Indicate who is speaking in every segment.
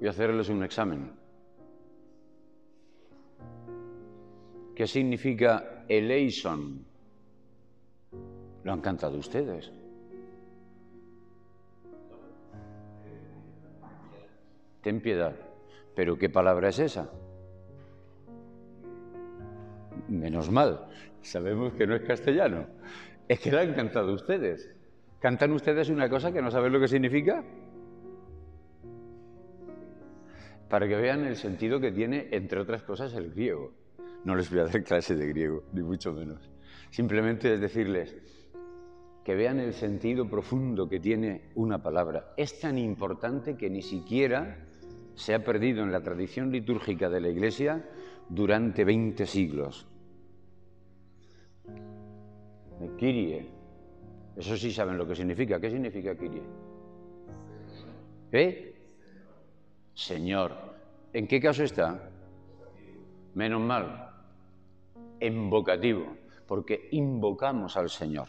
Speaker 1: Voy a hacerles un examen. ¿Qué significa eleison? Lo han cantado ustedes. Ten piedad. ¿Pero qué palabra es esa? Menos mal, sabemos que no es castellano. Es que la han cantado ustedes. ¿Cantan ustedes una cosa que no saben lo que significa? Para que vean el sentido que tiene, entre otras cosas, el griego. No les voy a dar clase de griego, ni mucho menos. Simplemente es decirles que vean el sentido profundo que tiene una palabra. Es tan importante que ni siquiera se ha perdido en la tradición litúrgica de la Iglesia durante 20 siglos. Kirie. Eso sí saben lo que significa. ¿Qué significa Kirie? ¿Eh? Señor. ¿En qué caso está? Menos mal. Invocativo. Porque invocamos al Señor.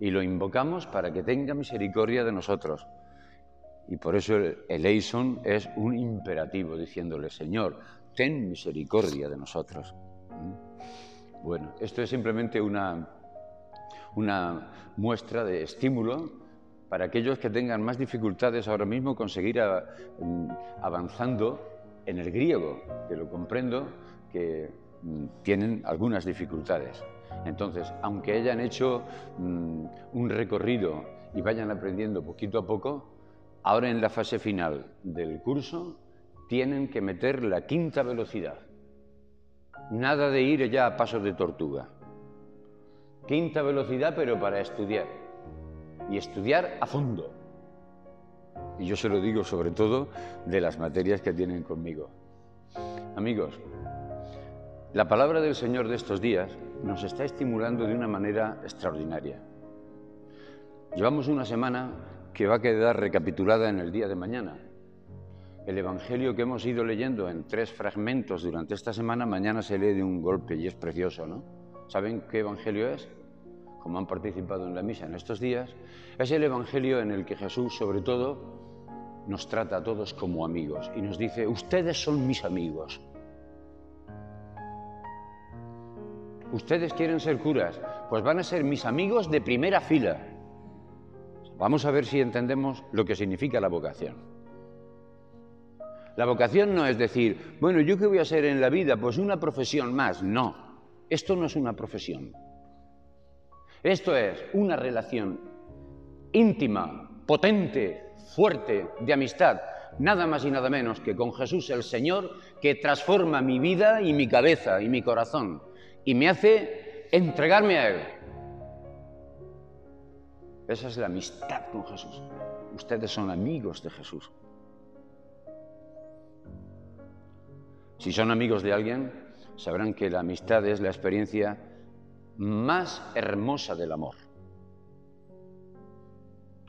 Speaker 1: Y lo invocamos para que tenga misericordia de nosotros. Y por eso el eleison es un imperativo, diciéndole, Señor, ten misericordia de nosotros. ¿Mm? Bueno, esto es simplemente una, una muestra de estímulo para aquellos que tengan más dificultades ahora mismo conseguir mm, avanzando en el griego, que lo comprendo, que mm, tienen algunas dificultades. Entonces, aunque hayan hecho un recorrido y vayan aprendiendo poquito a poco, Ahora en la fase final del curso tienen que meter la quinta velocidad. Nada de ir ya a pasos de tortuga. Quinta velocidad pero para estudiar. Y estudiar a fondo. Y yo se lo digo sobre todo de las materias que tienen conmigo. Amigos, la palabra del Señor de estos días nos está estimulando de una manera extraordinaria. Llevamos una semana que va a quedar recapitulada en el día de mañana. El Evangelio que hemos ido leyendo en tres fragmentos durante esta semana, mañana se lee de un golpe y es precioso, ¿no? ¿Saben qué Evangelio es? Como han participado en la misa en estos días, es el Evangelio en el que Jesús, sobre todo, nos trata a todos como amigos y nos dice, ustedes son mis amigos. Ustedes quieren ser curas, pues van a ser mis amigos de primera fila. Vamos a ver si entendemos lo que significa la vocación. La vocación no es decir, bueno, ¿yo qué voy a hacer en la vida? Pues una profesión más. No, esto no es una profesión. Esto es una relación íntima, potente, fuerte, de amistad, nada más y nada menos que con Jesús el Señor, que transforma mi vida y mi cabeza y mi corazón y me hace entregarme a Él. Esa es la amistad con Jesús. Ustedes son amigos de Jesús. Si son amigos de alguien, sabrán que la amistad es la experiencia más hermosa del amor.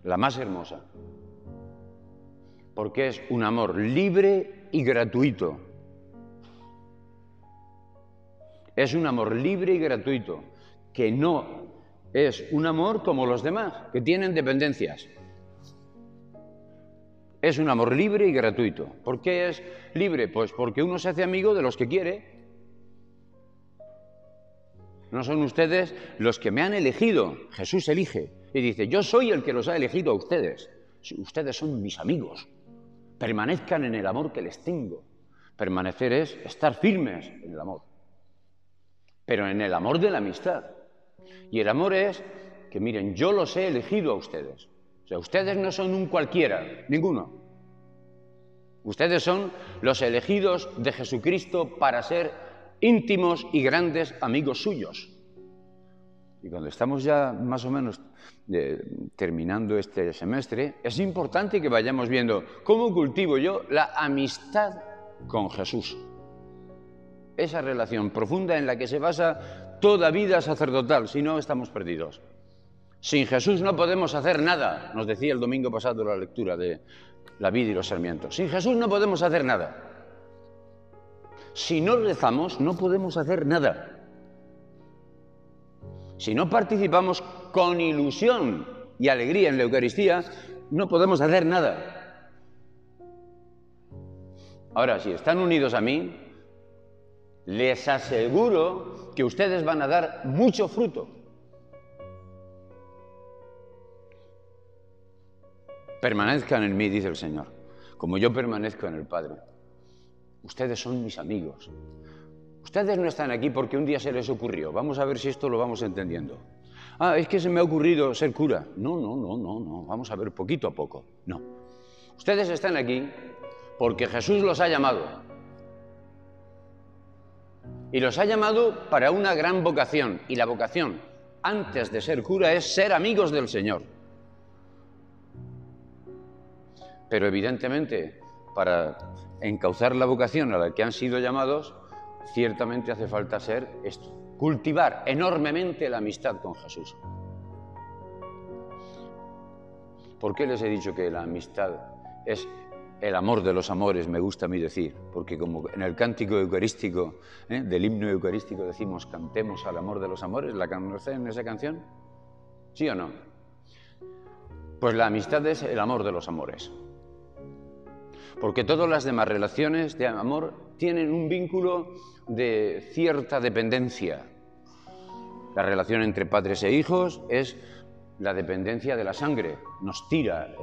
Speaker 1: La más hermosa. Porque es un amor libre y gratuito. Es un amor libre y gratuito que no es un amor como los demás, que tienen dependencias. Es un amor libre y gratuito. ¿Por qué es libre? Pues porque uno se hace amigo de los que quiere. No son ustedes los que me han elegido. Jesús elige y dice, yo soy el que los ha elegido a ustedes. Ustedes son mis amigos. Permanezcan en el amor que les tengo. Permanecer es estar firmes en el amor. Pero en el amor de la amistad. Y el amor es que, miren, yo los he elegido a ustedes. O sea, ustedes no son un cualquiera, ninguno. Ustedes son los elegidos de Jesucristo para ser íntimos y grandes amigos suyos. Y cuando estamos ya más o menos eh, terminando este semestre, es importante que vayamos viendo cómo cultivo yo la amistad con Jesús. Esa relación profunda en la que se basa toda vida sacerdotal, si no estamos perdidos. Sin Jesús no podemos hacer nada, nos decía el domingo pasado la lectura de la vida y los sarmientos. Sin Jesús no podemos hacer nada. Si no rezamos, no podemos hacer nada. Si no participamos con ilusión y alegría en la Eucaristía, no podemos hacer nada. Ahora, si están unidos a mí, les aseguro que ustedes van a dar mucho fruto. Permanezcan en mí, dice el Señor, como yo permanezco en el Padre. Ustedes son mis amigos. Ustedes no están aquí porque un día se les ocurrió. Vamos a ver si esto lo vamos entendiendo. Ah, es que se me ha ocurrido ser cura. No, no, no, no, no. Vamos a ver poquito a poco. No. Ustedes están aquí porque Jesús los ha llamado. Y los ha llamado para una gran vocación. Y la vocación, antes de ser cura, es ser amigos del Señor. Pero evidentemente, para encauzar la vocación a la que han sido llamados, ciertamente hace falta ser esto, cultivar enormemente la amistad con Jesús. ¿Por qué les he dicho que la amistad es el amor de los amores, me gusta a mí decir? Porque como en el cántico eucarístico, ¿eh? del himno eucarístico decimos, cantemos al amor de los amores, ¿la conocen esa canción? ¿Sí o no? Pues la amistad es el amor de los amores. Porque todas las demás relaciones de amor tienen un vínculo de cierta dependencia. La relación entre padres e hijos es la dependencia de la sangre, nos tira,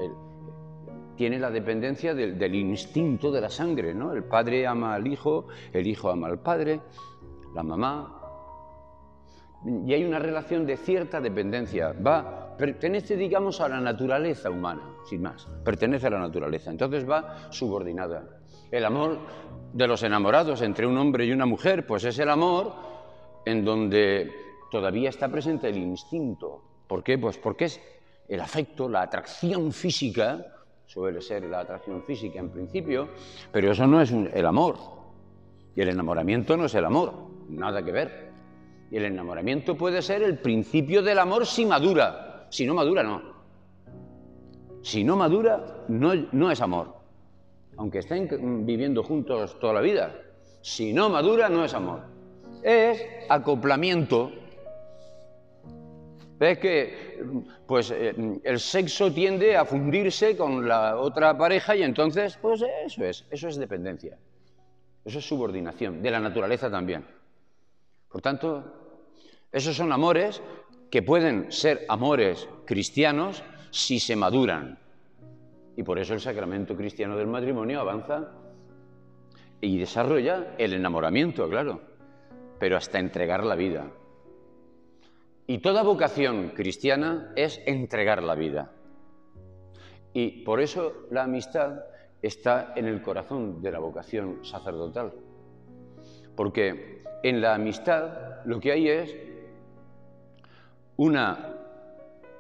Speaker 1: tiene la dependencia del, del, instinto de la sangre, ¿no? El padre ama al hijo, el hijo ama al padre, la mamá. Y hay una relación de cierta dependencia, va, pertenece, digamos, a la naturaleza humana, sin más, pertenece a la naturaleza, entonces va subordinada. El amor de los enamorados entre un hombre y una mujer, pues es el amor en donde todavía está presente el instinto. ¿Por qué? Pues porque es el afecto, la atracción física, suele ser la atracción física en principio, pero eso no es el amor. Y el enamoramiento no es el amor, nada que ver. Y el enamoramiento puede ser el principio del amor si madura. Si no madura, no. Si no madura, no, no es amor aunque estén viviendo juntos toda la vida. Si no madura, no es amor. Es acoplamiento. Ves que pues, eh, el sexo tiende a fundirse con la otra pareja y entonces, pues eso es, eso es dependencia. Eso es subordinación, de la naturaleza también. Por tanto, esos son amores que pueden ser amores cristianos si se maduran, y por eso el sacramento cristiano del matrimonio avanza y desarrolla el enamoramiento, claro, pero hasta entregar la vida. Y toda vocación cristiana es entregar la vida. Y por eso la amistad está en el corazón de la vocación sacerdotal. Porque en la amistad lo que hay es una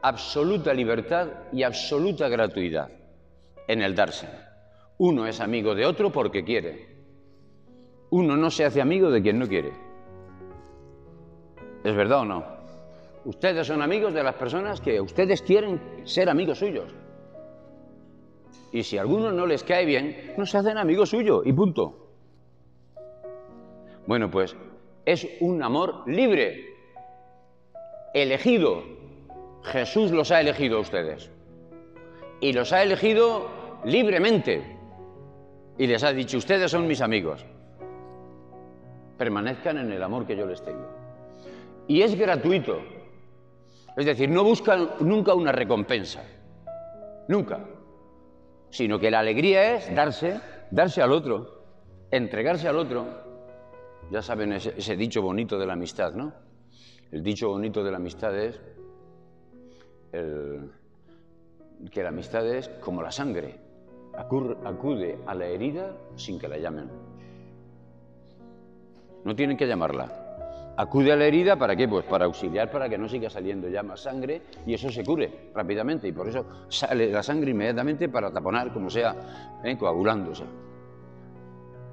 Speaker 1: absoluta libertad y absoluta gratuidad en el darse. Uno es amigo de otro porque quiere. Uno no se hace amigo de quien no quiere. ¿Es verdad o no? Ustedes son amigos de las personas que ustedes quieren ser amigos suyos. Y si a alguno no les cae bien, no se hacen amigos suyos y punto. Bueno, pues es un amor libre, elegido. Jesús los ha elegido a ustedes. Y los ha elegido libremente y les ha dicho, ustedes son mis amigos, permanezcan en el amor que yo les tengo. Y es gratuito, es decir, no buscan nunca una recompensa, nunca, sino que la alegría es darse, darse al otro, entregarse al otro. Ya saben ese, ese dicho bonito de la amistad, ¿no? El dicho bonito de la amistad es que la amistad es como la sangre, acude a la herida sin que la llamen. No tienen que llamarla. Acude a la herida para qué? Pues para auxiliar para que no siga saliendo ya más sangre y eso se cure rápidamente y por eso sale la sangre inmediatamente para taponar como sea, ¿eh? coagulándose.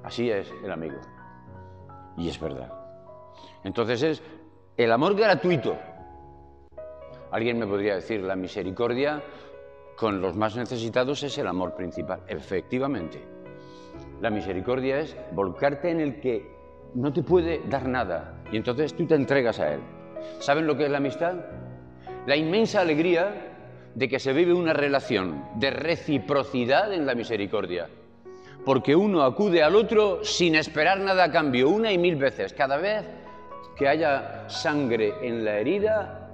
Speaker 1: Así es el amigo. Y es verdad. Entonces es el amor gratuito. Alguien me podría decir, la misericordia con los más necesitados es el amor principal, efectivamente. La misericordia es volcarte en el que no te puede dar nada y entonces tú te entregas a él. ¿Saben lo que es la amistad? La inmensa alegría de que se vive una relación de reciprocidad en la misericordia. porque uno acude al otro sin esperar nada a cambio, una y mil veces. Cada vez que haya sangre en la herida,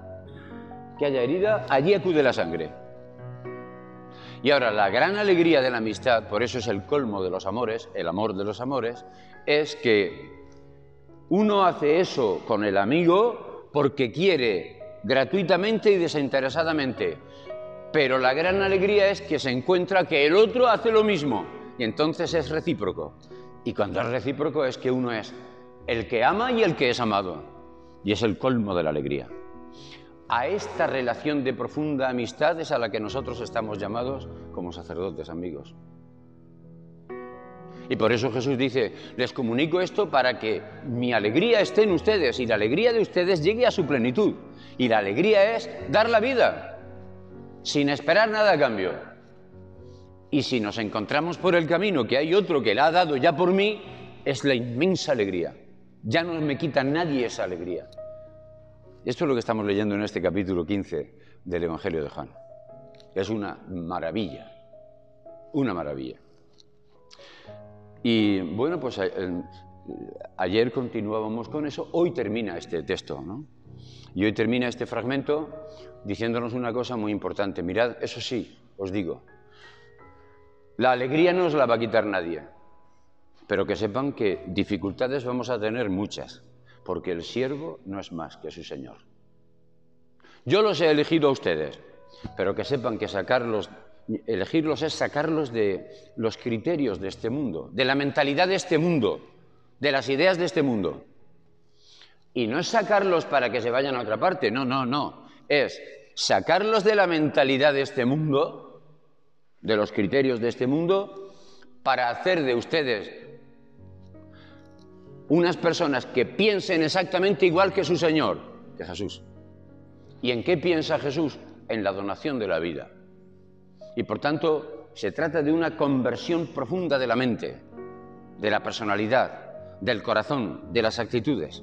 Speaker 1: que haya herida, allí acude la sangre. Y ahora la gran alegría de la amistad, por eso es el colmo de los amores, el amor de los amores, es que uno hace eso con el amigo porque quiere gratuitamente y desinteresadamente. Pero la gran alegría es que se encuentra que el otro hace lo mismo y entonces es recíproco. Y cuando es recíproco es que uno es el que ama y el que es amado. Y es el colmo de la alegría. A esta relación de profunda amistad es a la que nosotros estamos llamados como sacerdotes amigos. Y por eso Jesús dice, les comunico esto para que mi alegría esté en ustedes y la alegría de ustedes llegue a su plenitud. Y la alegría es dar la vida, sin esperar nada a cambio. Y si nos encontramos por el camino que hay otro que la ha dado ya por mí, es la inmensa alegría. Ya no me quita nadie esa alegría. Esto es lo que estamos leyendo en este capítulo 15 del Evangelio de Juan. Es una maravilla, una maravilla. Y bueno, pues eh, ayer continuábamos con eso, hoy termina este texto, ¿no? Y hoy termina este fragmento diciéndonos una cosa muy importante. Mirad, eso sí, os digo, la alegría no os la va a quitar nadie, pero que sepan que dificultades vamos a tener muchas, porque el siervo no es más que su Señor. Yo los he elegido a ustedes, pero que sepan que sacarlos elegirlos es sacarlos de los criterios de este mundo, de la mentalidad de este mundo, de las ideas de este mundo. Y no es sacarlos para que se vayan a otra parte, no, no, no. Es sacarlos de la mentalidad de este mundo, de los criterios de este mundo, para hacer de ustedes unas personas que piensen exactamente igual que su Señor, que Jesús. ¿Y en qué piensa Jesús? En la donación de la vida. Y por tanto, se trata de una conversión profunda de la mente, de la personalidad, del corazón, de las actitudes.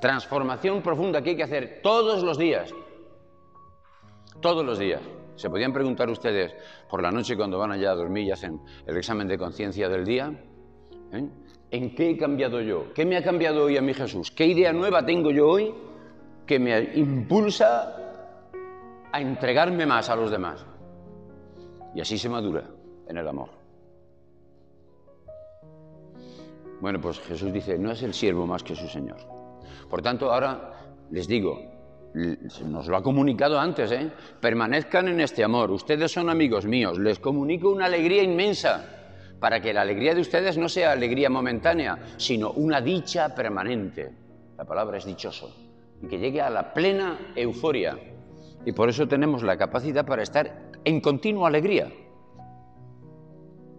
Speaker 1: Transformación profunda que hay que hacer todos los días. Todos los días. Se podían preguntar ustedes por la noche cuando van allá a dormir y hacen el examen de conciencia del día. ¿eh? ¿En qué he cambiado yo? ¿Qué me ha cambiado hoy a mí Jesús? ¿Qué idea nueva tengo yo hoy que me impulsa a entregarme más a los demás? Y así se madura en el amor. Bueno, pues Jesús dice, no es el siervo más que su Señor. Por tanto, ahora les digo, nos lo ha comunicado antes, ¿eh? permanezcan en este amor, ustedes son amigos míos, les comunico una alegría inmensa, para que la alegría de ustedes no sea alegría momentánea, sino una dicha permanente. La palabra es dichoso, y que llegue a la plena euforia. Y por eso tenemos la capacidad para estar en continua alegría,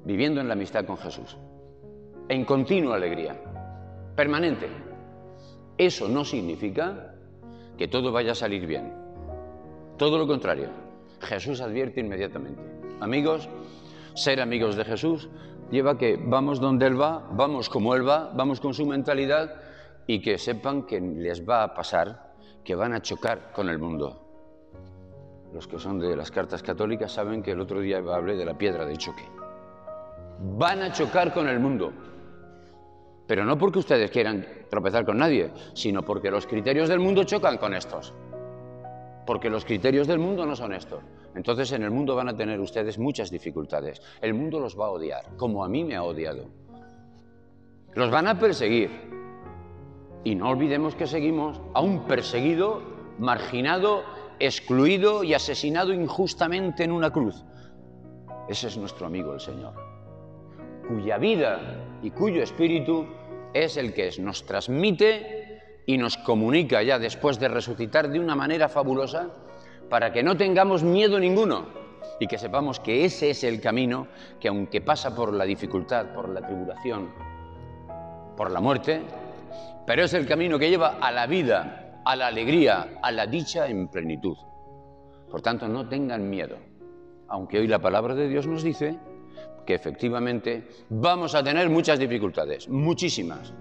Speaker 1: viviendo en la amistad con Jesús, en continua alegría, permanente. Eso no significa que todo vaya a salir bien, todo lo contrario. Jesús advierte inmediatamente, amigos, ser amigos de Jesús lleva que vamos donde Él va, vamos como Él va, vamos con su mentalidad y que sepan que les va a pasar, que van a chocar con el mundo los que son de las cartas católicas saben que el otro día hablé de la piedra de choque. Van a chocar con el mundo. Pero no porque ustedes quieran tropezar con nadie, sino porque los criterios del mundo chocan con estos. Porque los criterios del mundo no son estos. Entonces en el mundo van a tener ustedes muchas dificultades. El mundo los va a odiar, como a mí me ha odiado. Los van a perseguir. Y no olvidemos que seguimos a un perseguido, marginado excluido y asesinado injustamente en una cruz. Ese es nuestro amigo el Señor, cuya vida y cuyo espíritu es el que nos transmite y nos comunica ya después de resucitar de una manera fabulosa para que no tengamos miedo ninguno y que sepamos que ese es el camino que aunque pasa por la dificultad, por la tribulación, por la muerte, pero es el camino que lleva a la vida a la alegría, a la dicha en plenitud. Por tanto, no tengan miedo, aunque hoy la palabra de Dios nos dice que efectivamente vamos a tener muchas dificultades, muchísimas.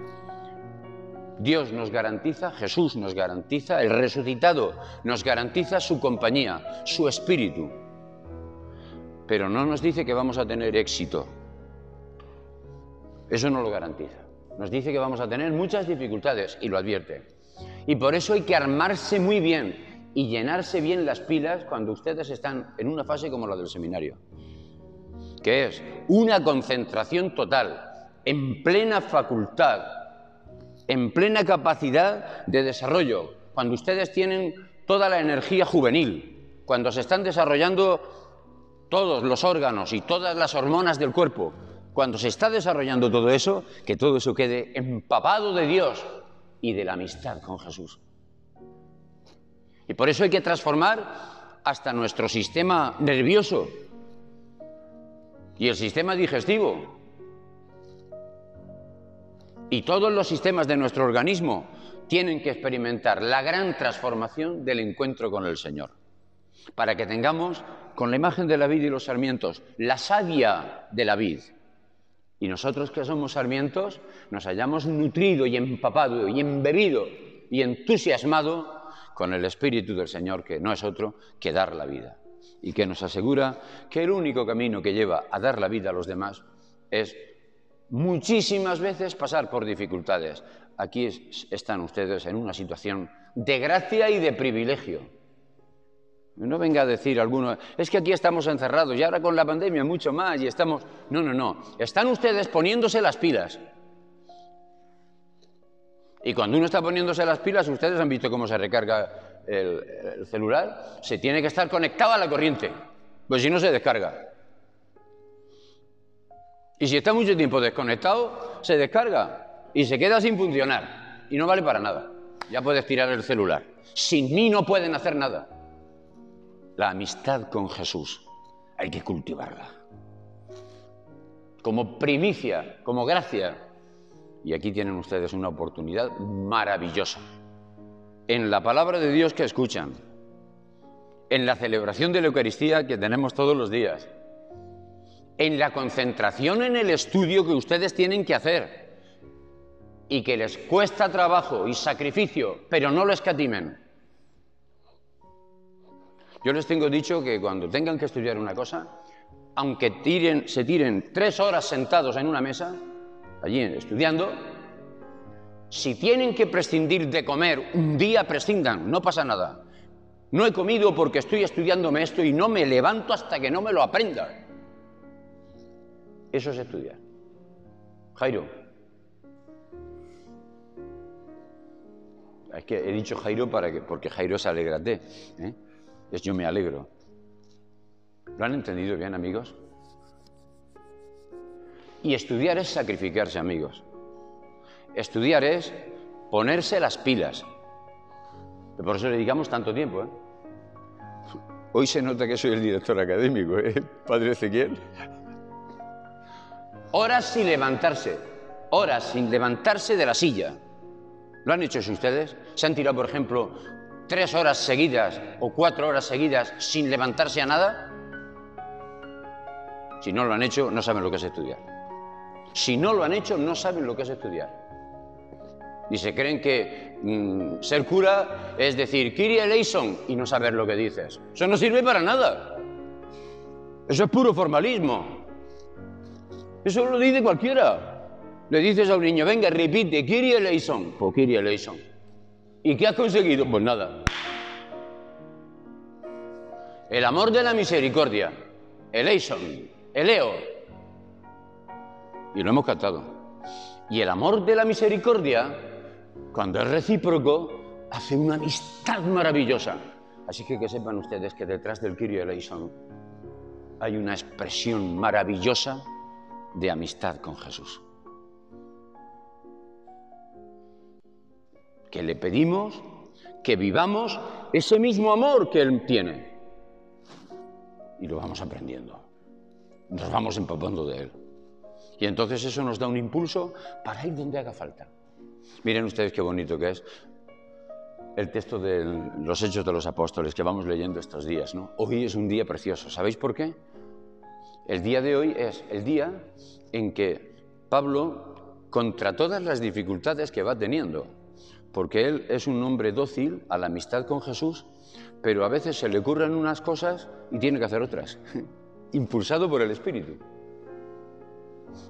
Speaker 1: Dios nos garantiza, Jesús nos garantiza, el resucitado nos garantiza su compañía, su espíritu. Pero no nos dice que vamos a tener éxito, Eso no lo garantiza. Nos dice que vamos a tener muchas dificultades y lo advierte. Y por eso hay que armarse muy bien y llenarse bien las pilas cuando ustedes están en una fase como la del seminario, que es una concentración total, en plena facultad, en plena capacidad de desarrollo, cuando ustedes tienen toda la energía juvenil, cuando se están desarrollando todos los órganos y todas las hormonas del cuerpo, cuando se está desarrollando todo eso, que todo eso quede empapado de Dios y de la amistad con Jesús. Y por eso hay que transformar hasta nuestro sistema nervioso y el sistema digestivo y todos los sistemas de nuestro organismo tienen que experimentar la gran transformación del encuentro con el Señor, para que tengamos, con la imagen de la vid y los sarmientos, la savia de la vid, y nosotros que somos sarmientos nos hayamos nutrido y empapado y embebido y entusiasmado con el Espíritu del Señor, que no es otro que dar la vida. Y que nos asegura que el único camino que lleva a dar la vida a los demás es muchísimas veces pasar por dificultades. Aquí están ustedes en una situación de gracia y de privilegio. No venga a decir alguno, es que aquí estamos encerrados y ahora con la pandemia mucho más y estamos... No, no, no. Están ustedes poniéndose las pilas. Y cuando uno está poniéndose las pilas, ustedes han visto cómo se recarga el, celular, se tiene que estar conectado a la corriente, pues si no se descarga. Y si está mucho tiempo desconectado, se descarga y se queda sin funcionar y no vale para nada. Ya puedes tirar el celular. Sin mí no pueden hacer nada. La amistad con Jesús hay que cultivarla. Como primicia, como gracia. Y aquí tienen ustedes una oportunidad maravillosa. En la palabra de Dios que escuchan, en la celebración de la Eucaristía que tenemos todos los días, en la concentración en el estudio que ustedes tienen que hacer y que les cuesta trabajo y sacrificio, pero no lo escatimen. Yo les tengo dicho que cuando tengan que estudiar una cosa, aunque se tiren tres horas sentados en una mesa, allí estudiando, si tienen que prescindir de comer un día, prescindan, no pasa nada. No he comido porque estoy estudiándome esto y no me levanto hasta que no me lo aprenda. Eso es estudiar. Jairo. Es que he dicho Jairo para que, porque Jairo se alegrate. ¿eh? es yo me alegro. ¿Lo han entendido bien, amigos? Y estudiar es sacrificarse, amigos. Estudiar es ponerse las pilas. Por eso le dedicamos tanto tiempo. ¿eh? Hoy se nota que soy el director académico, ¿eh? Padre Ezequiel. Horas sin levantarse, horas sin levantarse de la silla. ¿Lo han hecho ustedes? ¿Se han tirado, por ejemplo, tres horas seguidas o cuatro horas seguidas sin levantarse a nada? Si no lo han hecho, no saben lo que es estudiar. Si no lo han hecho, no saben lo que es estudiar. Y se creen que mm, ser cura es decir, Kyrie eleison, y no saber lo que dices. Eso no sirve para nada. Eso es puro formalismo. Eso lo dice cualquiera. Le dices a un niño, venga, repite, Kyrie eleison. Pues Kyrie eleison. ¿Y qué has conseguido? Pues nada. El amor de la misericordia, el Eison, el Eo. Y lo hemos cantado. Y el amor de la misericordia, cuando es recíproco, hace una amistad maravillosa. Así que que sepan ustedes que detrás del Kyrie eleison hay una expresión maravillosa de amistad con Jesús. que le pedimos que vivamos ese mismo amor que Él tiene. Y lo vamos aprendiendo. Nos vamos empapando de Él. Y entonces eso nos da un impulso para ir donde haga falta. Miren ustedes qué bonito que es el texto de los Hechos de los Apóstoles que vamos leyendo estos días. ¿no? Hoy es un día precioso. ¿Sabéis por qué? El día de hoy es el día en que Pablo, contra todas las dificultades que va teniendo, porque él es un hombre dócil a la amistad con Jesús, pero a veces se le ocurren unas cosas y tiene que hacer otras, impulsado por el Espíritu.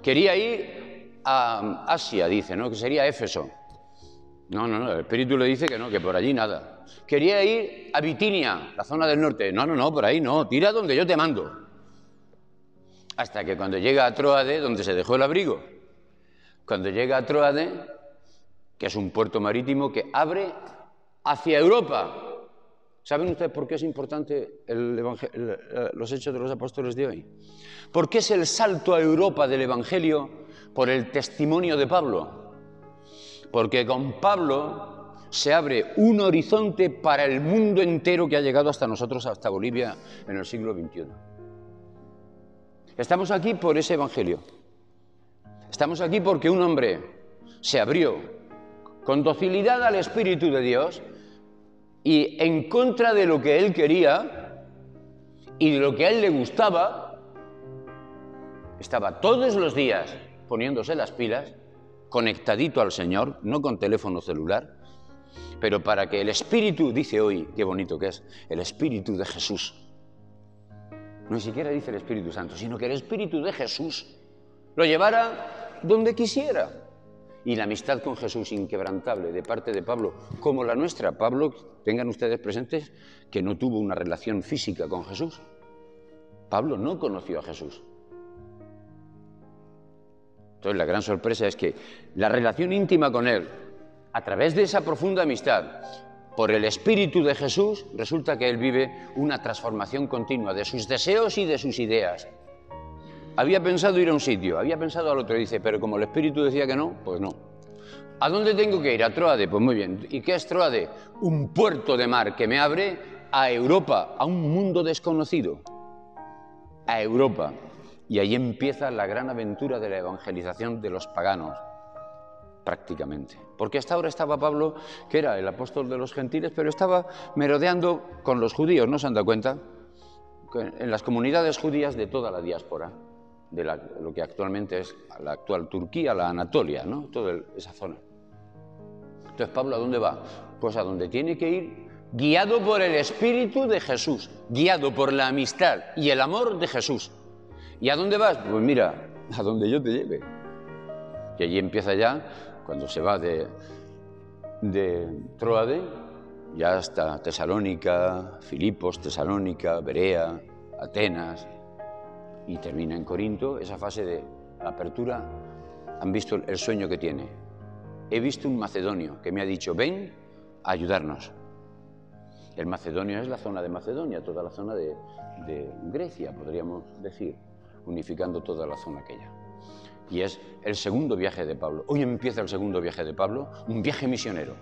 Speaker 1: Quería ir a Asia, dice, ¿no? Que sería Éfeso. No, no, no, el Espíritu le dice que no, que por allí nada. Quería ir a Bitinia, la zona del norte. No, no, no, por ahí no, tira donde yo te mando. Hasta que cuando llega a Troade, donde se dejó el abrigo, cuando llega a Troade, que es un puerto marítimo que abre hacia Europa. ¿Saben ustedes por qué es importante los hechos de los apóstoles de hoy? Porque es el salto a Europa del Evangelio por el testimonio de Pablo porque con Pablo se abre un horizonte para el mundo entero que ha llegado hasta nosotros, hasta Bolivia, en el siglo XXI. Estamos aquí por ese Evangelio. Estamos aquí porque un hombre se abrió con docilidad al Espíritu de Dios y en contra de lo que él quería y de lo que a él le gustaba, estaba todos los días poniéndose las pilas conectadito al Señor, no con teléfono celular, pero para que el Espíritu, dice hoy, qué bonito que es, el Espíritu de Jesús, ni siquiera dice el Espíritu Santo, sino que el Espíritu de Jesús lo llevara donde quisiera. Y la amistad con Jesús inquebrantable de parte de Pablo, como la nuestra. Pablo, tengan ustedes presentes que no tuvo una relación física con Jesús. Pablo no conoció a Jesús. Entonces, la gran sorpresa es que la relación íntima con Él, a través de esa profunda amistad, por el Espíritu de Jesús, resulta que Él vive una transformación continua de sus deseos y de sus ideas. Había pensado ir a un sitio, había pensado al otro, dice, pero como el Espíritu decía que no, pues no. ¿A dónde tengo que ir? A Troade, pues muy bien. ¿Y qué es Troade? Un puerto de mar que me abre a Europa, a un mundo desconocido. A Europa. Y ahí empieza la gran aventura de la evangelización de los paganos, prácticamente. Porque hasta ahora estaba Pablo, que era el apóstol de los gentiles, pero estaba merodeando con los judíos, ¿no se han dado cuenta? En las comunidades judías de toda la diáspora, de lo que actualmente es la actual Turquía, la Anatolia, ¿no? Toda esa zona. Entonces, Pablo, ¿a dónde va? Pues a donde tiene que ir guiado por el Espíritu de Jesús, guiado por la amistad y el amor de Jesús. ¿Y a dónde vas? Pues mira, a donde yo te lleve. Y allí empieza ya, cuando se va de, de Troade, ya hasta Tesalónica, Filipos, Tesalónica, Berea, Atenas, y termina en Corinto, esa fase de apertura, han visto el sueño que tiene. He visto un macedonio que me ha dicho, ven a ayudarnos. El macedonio es la zona de Macedonia, toda la zona de, de Grecia, podríamos decir unificando toda la zona aquella. Y es el segundo viaje de Pablo. Hoy empieza el segundo viaje de Pablo, un viaje misionero.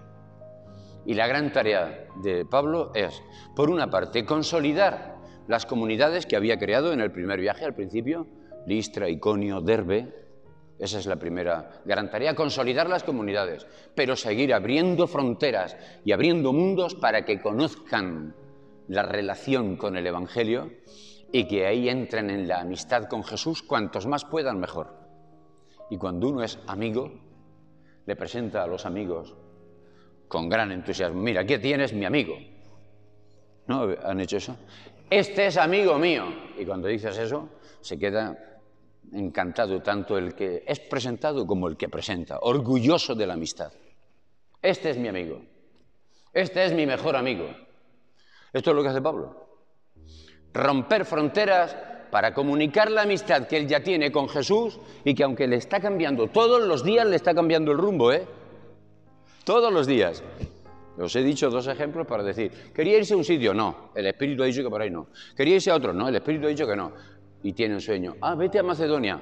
Speaker 1: Y la gran tarea de Pablo es, por una parte, consolidar las comunidades que había creado en el primer viaje al principio, Listra, Iconio, Derbe. Esa es la primera gran tarea, consolidar las comunidades, pero seguir abriendo fronteras y abriendo mundos para que conozcan la relación con el Evangelio y que ahí entren en la amistad con Jesús, cuantos más puedan mejor. Y cuando uno es amigo, le presenta a los amigos con gran entusiasmo, mira, aquí tienes mi amigo. ¿No han hecho eso? Este es amigo mío. Y cuando dices eso, se queda encantado tanto el que es presentado como el que presenta, orgulloso de la amistad. Este es mi amigo. Este es mi mejor amigo. Esto es lo que hace Pablo romper fronteras para comunicar la amistad que él ya tiene con Jesús y que aunque le está cambiando todos los días, le está cambiando el rumbo, ¿eh? Todos los días. Os he dicho dos ejemplos para decir, ¿quería irse a un sitio? No, el Espíritu ha dicho que por ahí no. ¿Quería irse a otro? No, el Espíritu ha dicho que no. Y tiene un sueño. Ah, vete a Macedonia.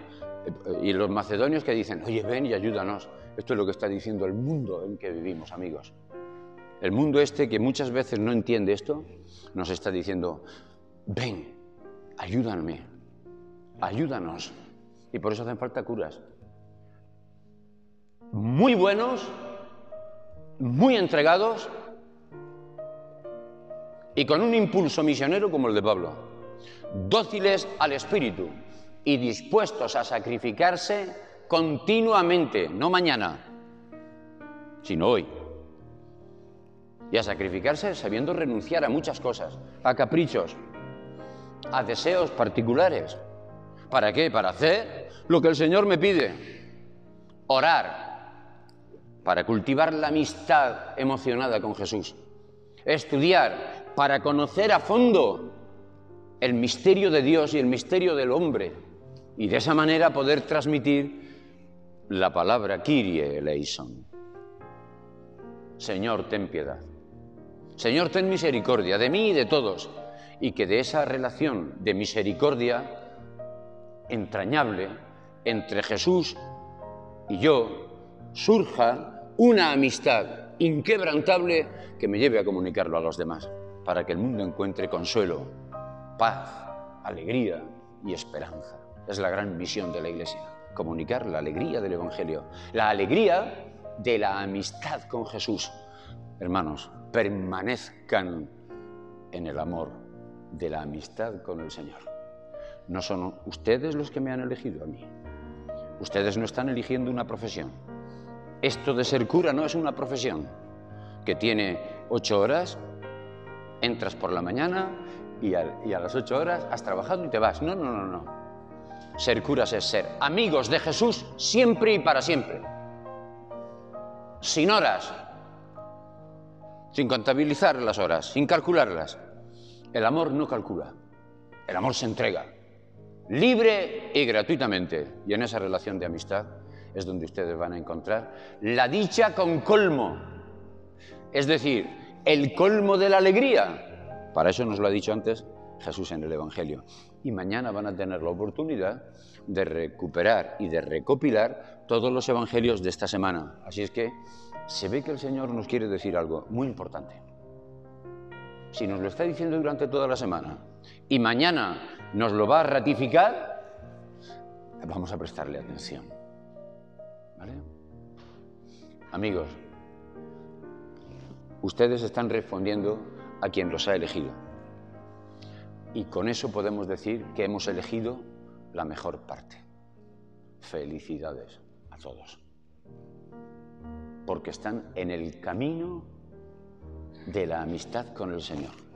Speaker 1: Y los macedonios que dicen, oye, ven y ayúdanos. Esto es lo que está diciendo el mundo en que vivimos, amigos. El mundo este que muchas veces no entiende esto, nos está diciendo, ven, ayúdame, ayúdanos. Y por eso hacen falta curas. Muy buenos, muy entregados y con un impulso misionero como el de Pablo. Dóciles al Espíritu y dispuestos a sacrificarse continuamente, no mañana, sino hoy. Y a sacrificarse sabiendo renunciar a muchas cosas, a caprichos, a deseos particulares. ¿Para qué? Para hacer lo que el Señor me pide. Orar para cultivar la amistad emocionada con Jesús. Estudiar para conocer a fondo el misterio de Dios y el misterio del hombre. Y de esa manera poder transmitir la palabra Kyrie eleison. Señor, ten piedad. Señor, ten misericordia de mí y de todos. Y que de esa relación de misericordia entrañable entre Jesús y yo surja una amistad inquebrantable que me lleve a comunicarlo a los demás, para que el mundo encuentre consuelo, paz, alegría y esperanza. Es la gran misión de la Iglesia, comunicar la alegría del Evangelio, la alegría de la amistad con Jesús. Hermanos, permanezcan en el amor de la amistad con el Señor. No son ustedes los que me han elegido a mí. Ustedes no están eligiendo una profesión. Esto de ser cura no es una profesión que tiene ocho horas, entras por la mañana y a, las ocho horas has trabajado y te vas. No, no, no, no. Ser curas es ser amigos de Jesús siempre y para siempre sin horas, sin contabilizar las horas, sin calcularlas. El amor no calcula, el amor se entrega, libre y gratuitamente. Y en esa relación de amistad es donde ustedes van a encontrar la dicha con colmo, es decir, el colmo de la alegría. Para eso nos lo ha dicho antes Jesús en el Evangelio. Y mañana van a tener la oportunidad de recuperar y de recopilar todos los evangelios de esta semana. Así es que se ve que el Señor nos quiere decir algo muy importante. Si nos lo está diciendo durante toda la semana y mañana nos lo va a ratificar, vamos a prestarle atención. ¿Vale? Amigos, ustedes están respondiendo a quien los ha elegido. Y con eso podemos decir que hemos elegido la mejor parte. Felicidades a todos. Porque están en el camino de la amistad con el Señor.